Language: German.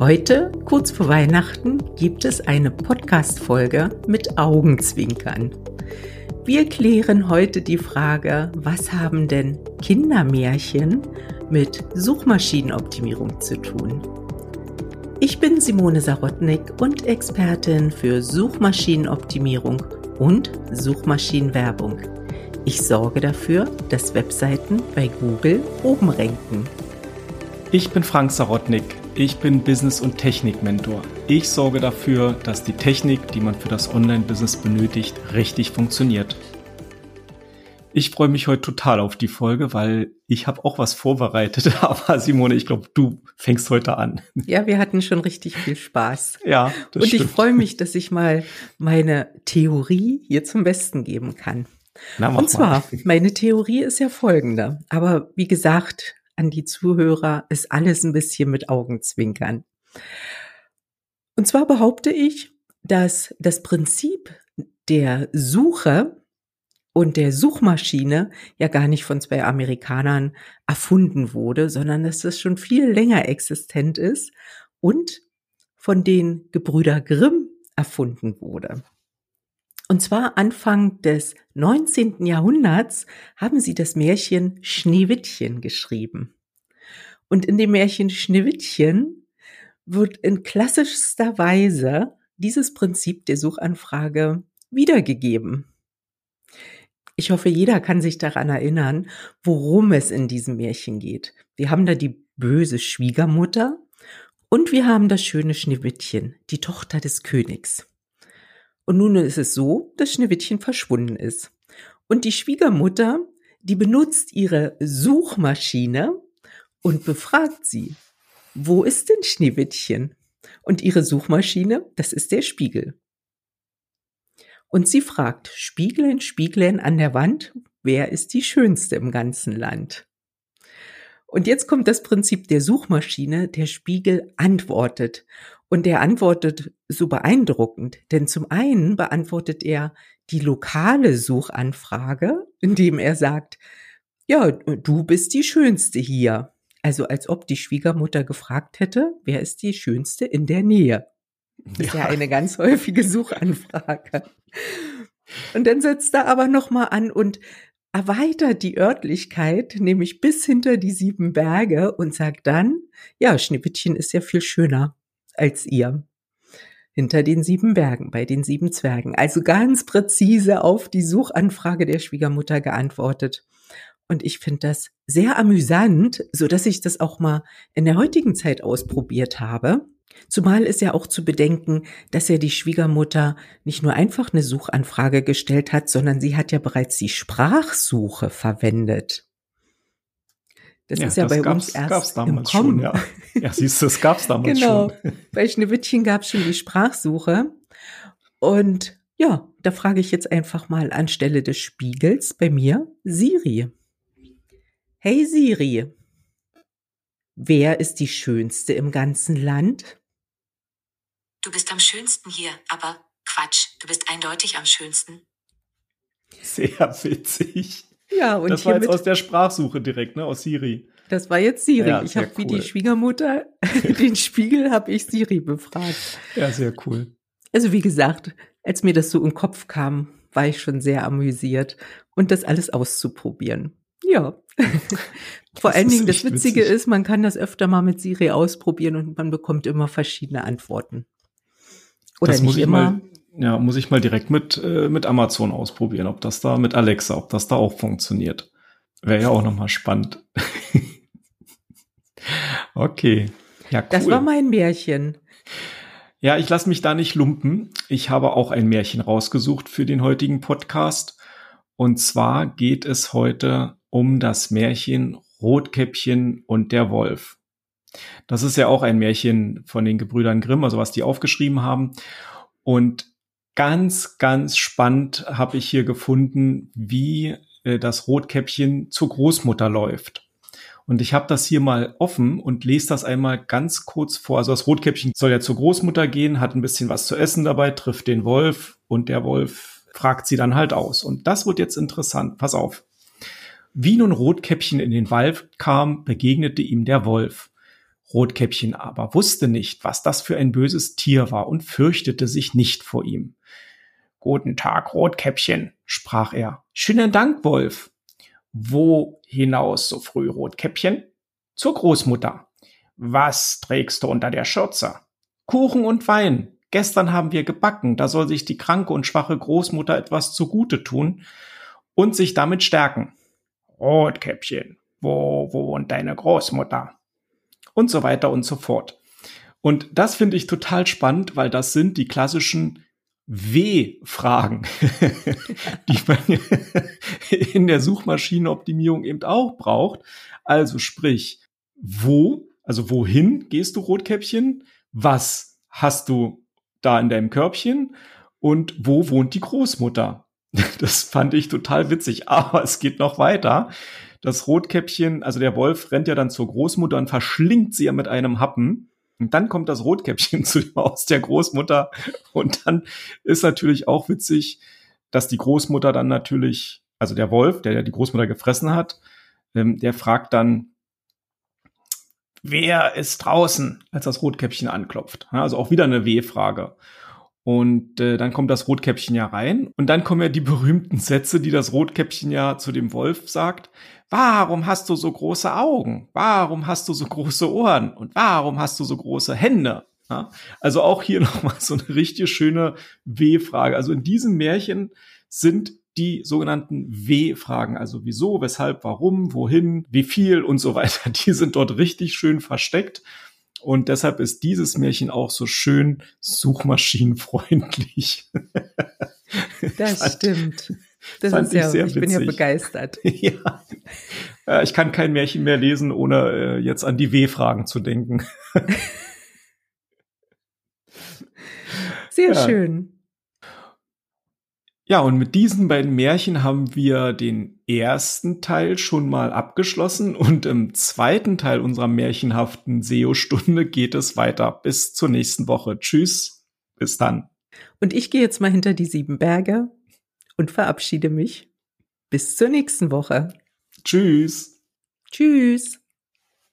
Heute, kurz vor Weihnachten, gibt es eine Podcast-Folge mit Augenzwinkern. Wir klären heute die Frage, was haben denn Kindermärchen mit Suchmaschinenoptimierung zu tun? Ich bin Simone Sarotnik und Expertin für Suchmaschinenoptimierung und Suchmaschinenwerbung. Ich sorge dafür, dass Webseiten bei Google oben ranken. Ich bin Frank Sarotnik. Ich bin Business- und Technik-Mentor. Ich sorge dafür, dass die Technik, die man für das Online-Business benötigt, richtig funktioniert. Ich freue mich heute total auf die Folge, weil ich habe auch was vorbereitet. Aber Simone, ich glaube, du fängst heute an. Ja, wir hatten schon richtig viel Spaß. Ja, das Und stimmt. ich freue mich, dass ich mal meine Theorie hier zum Besten geben kann. Na, Und zwar, mal. meine Theorie ist ja folgende. Aber wie gesagt, an die Zuhörer ist alles ein bisschen mit Augenzwinkern. Und zwar behaupte ich, dass das Prinzip der Suche und der Suchmaschine ja gar nicht von zwei Amerikanern erfunden wurde, sondern dass das schon viel länger existent ist und von den Gebrüder Grimm erfunden wurde. Und zwar Anfang des 19. Jahrhunderts haben sie das Märchen Schneewittchen geschrieben. Und in dem Märchen Schneewittchen wird in klassischster Weise dieses Prinzip der Suchanfrage wiedergegeben. Ich hoffe, jeder kann sich daran erinnern, worum es in diesem Märchen geht. Wir haben da die böse Schwiegermutter und wir haben das schöne Schneewittchen, die Tochter des Königs. Und nun ist es so, dass Schneewittchen verschwunden ist. Und die Schwiegermutter, die benutzt ihre Suchmaschine und befragt sie, wo ist denn Schneewittchen? Und ihre Suchmaschine, das ist der Spiegel. Und sie fragt, Spieglein, Spieglein an der Wand, wer ist die schönste im ganzen Land? Und jetzt kommt das Prinzip der Suchmaschine, der Spiegel antwortet. Und er antwortet so beeindruckend, denn zum einen beantwortet er die lokale Suchanfrage, indem er sagt, ja, du bist die Schönste hier. Also als ob die Schwiegermutter gefragt hätte, wer ist die Schönste in der Nähe. Das ist ja, ja eine ganz häufige Suchanfrage. Und dann setzt er aber nochmal an und erweitert die Örtlichkeit, nämlich bis hinter die sieben Berge und sagt dann, ja, Schneewittchen ist ja viel schöner als ihr. Hinter den sieben Bergen, bei den sieben Zwergen. Also ganz präzise auf die Suchanfrage der Schwiegermutter geantwortet. Und ich finde das sehr amüsant, so dass ich das auch mal in der heutigen Zeit ausprobiert habe. Zumal ist ja auch zu bedenken, dass ja die Schwiegermutter nicht nur einfach eine Suchanfrage gestellt hat, sondern sie hat ja bereits die Sprachsuche verwendet. Das ja, ist ja das bei uns erst gab's damals im Kommen. Schon, ja. ja, siehst du, das gab's damals genau. schon. Genau. Bei Schneewittchen gab's schon die Sprachsuche. Und ja, da frage ich jetzt einfach mal anstelle des Spiegels bei mir Siri. Hey Siri, wer ist die Schönste im ganzen Land? Du bist am schönsten hier, aber Quatsch, du bist eindeutig am schönsten. Sehr witzig. Ja, und das war jetzt aus der Sprachsuche direkt, ne, aus Siri. Das war jetzt Siri. Ja, ich habe cool. wie die Schwiegermutter den Spiegel habe ich Siri befragt. Ja, sehr cool. Also wie gesagt, als mir das so im Kopf kam, war ich schon sehr amüsiert und das alles auszuprobieren. Ja. Vor allen Dingen das Witzige witzig. ist, man kann das öfter mal mit Siri ausprobieren und man bekommt immer verschiedene Antworten. Oder das nicht immer. Mal, ja, muss ich mal direkt mit, äh, mit Amazon ausprobieren, ob das da mit Alexa, ob das da auch funktioniert. Wäre ja auch nochmal spannend. okay. Ja, cool. Das war mein Märchen. Ja, ich lasse mich da nicht lumpen. Ich habe auch ein Märchen rausgesucht für den heutigen Podcast. Und zwar geht es heute um das Märchen Rotkäppchen und der Wolf. Das ist ja auch ein Märchen von den Gebrüdern Grimm, also was die aufgeschrieben haben. Und ganz, ganz spannend habe ich hier gefunden, wie äh, das Rotkäppchen zur Großmutter läuft. Und ich habe das hier mal offen und lese das einmal ganz kurz vor. Also das Rotkäppchen soll ja zur Großmutter gehen, hat ein bisschen was zu essen dabei, trifft den Wolf und der Wolf fragt sie dann halt aus. Und das wird jetzt interessant. Pass auf. Wie nun Rotkäppchen in den Wald kam, begegnete ihm der Wolf. Rotkäppchen aber wusste nicht, was das für ein böses Tier war und fürchtete sich nicht vor ihm. Guten Tag, Rotkäppchen, sprach er. Schönen Dank, Wolf. Wo hinaus so früh, Rotkäppchen? Zur Großmutter. Was trägst du unter der Schürze? Kuchen und Wein. Gestern haben wir gebacken, da soll sich die kranke und schwache Großmutter etwas zugute tun und sich damit stärken. Rotkäppchen, wo, wo wohnt deine Großmutter? Und so weiter und so fort. Und das finde ich total spannend, weil das sind die klassischen W-Fragen, die man in der Suchmaschinenoptimierung eben auch braucht. Also sprich, wo, also wohin gehst du Rotkäppchen? Was hast du da in deinem Körbchen? Und wo wohnt die Großmutter? Das fand ich total witzig. Aber es geht noch weiter. Das Rotkäppchen, also der Wolf rennt ja dann zur Großmutter und verschlingt sie ja mit einem Happen. Und dann kommt das Rotkäppchen zu dem Haus der Großmutter. Und dann ist natürlich auch witzig, dass die Großmutter dann natürlich, also der Wolf, der ja die Großmutter gefressen hat, ähm, der fragt dann, wer ist draußen, als das Rotkäppchen anklopft. Also auch wieder eine W-Frage. Und äh, dann kommt das Rotkäppchen ja rein. Und dann kommen ja die berühmten Sätze, die das Rotkäppchen ja zu dem Wolf sagt. Warum hast du so große Augen? Warum hast du so große Ohren? Und warum hast du so große Hände? Ja, also auch hier nochmal so eine richtig schöne W-Frage. Also in diesem Märchen sind die sogenannten W-Fragen, also wieso, weshalb, warum, wohin, wie viel und so weiter, die sind dort richtig schön versteckt. Und deshalb ist dieses Märchen auch so schön suchmaschinenfreundlich. Das stimmt. Das ist ja, ich, ich bin ja begeistert. ja. Ich kann kein Märchen mehr lesen, ohne äh, jetzt an die W-Fragen zu denken. Sehr ja. schön. Ja, und mit diesen beiden Märchen haben wir den ersten Teil schon mal abgeschlossen und im zweiten Teil unserer märchenhaften SEO-Stunde geht es weiter. Bis zur nächsten Woche. Tschüss. Bis dann. Und ich gehe jetzt mal hinter die sieben Berge und verabschiede mich. Bis zur nächsten Woche. Tschüss. Tschüss.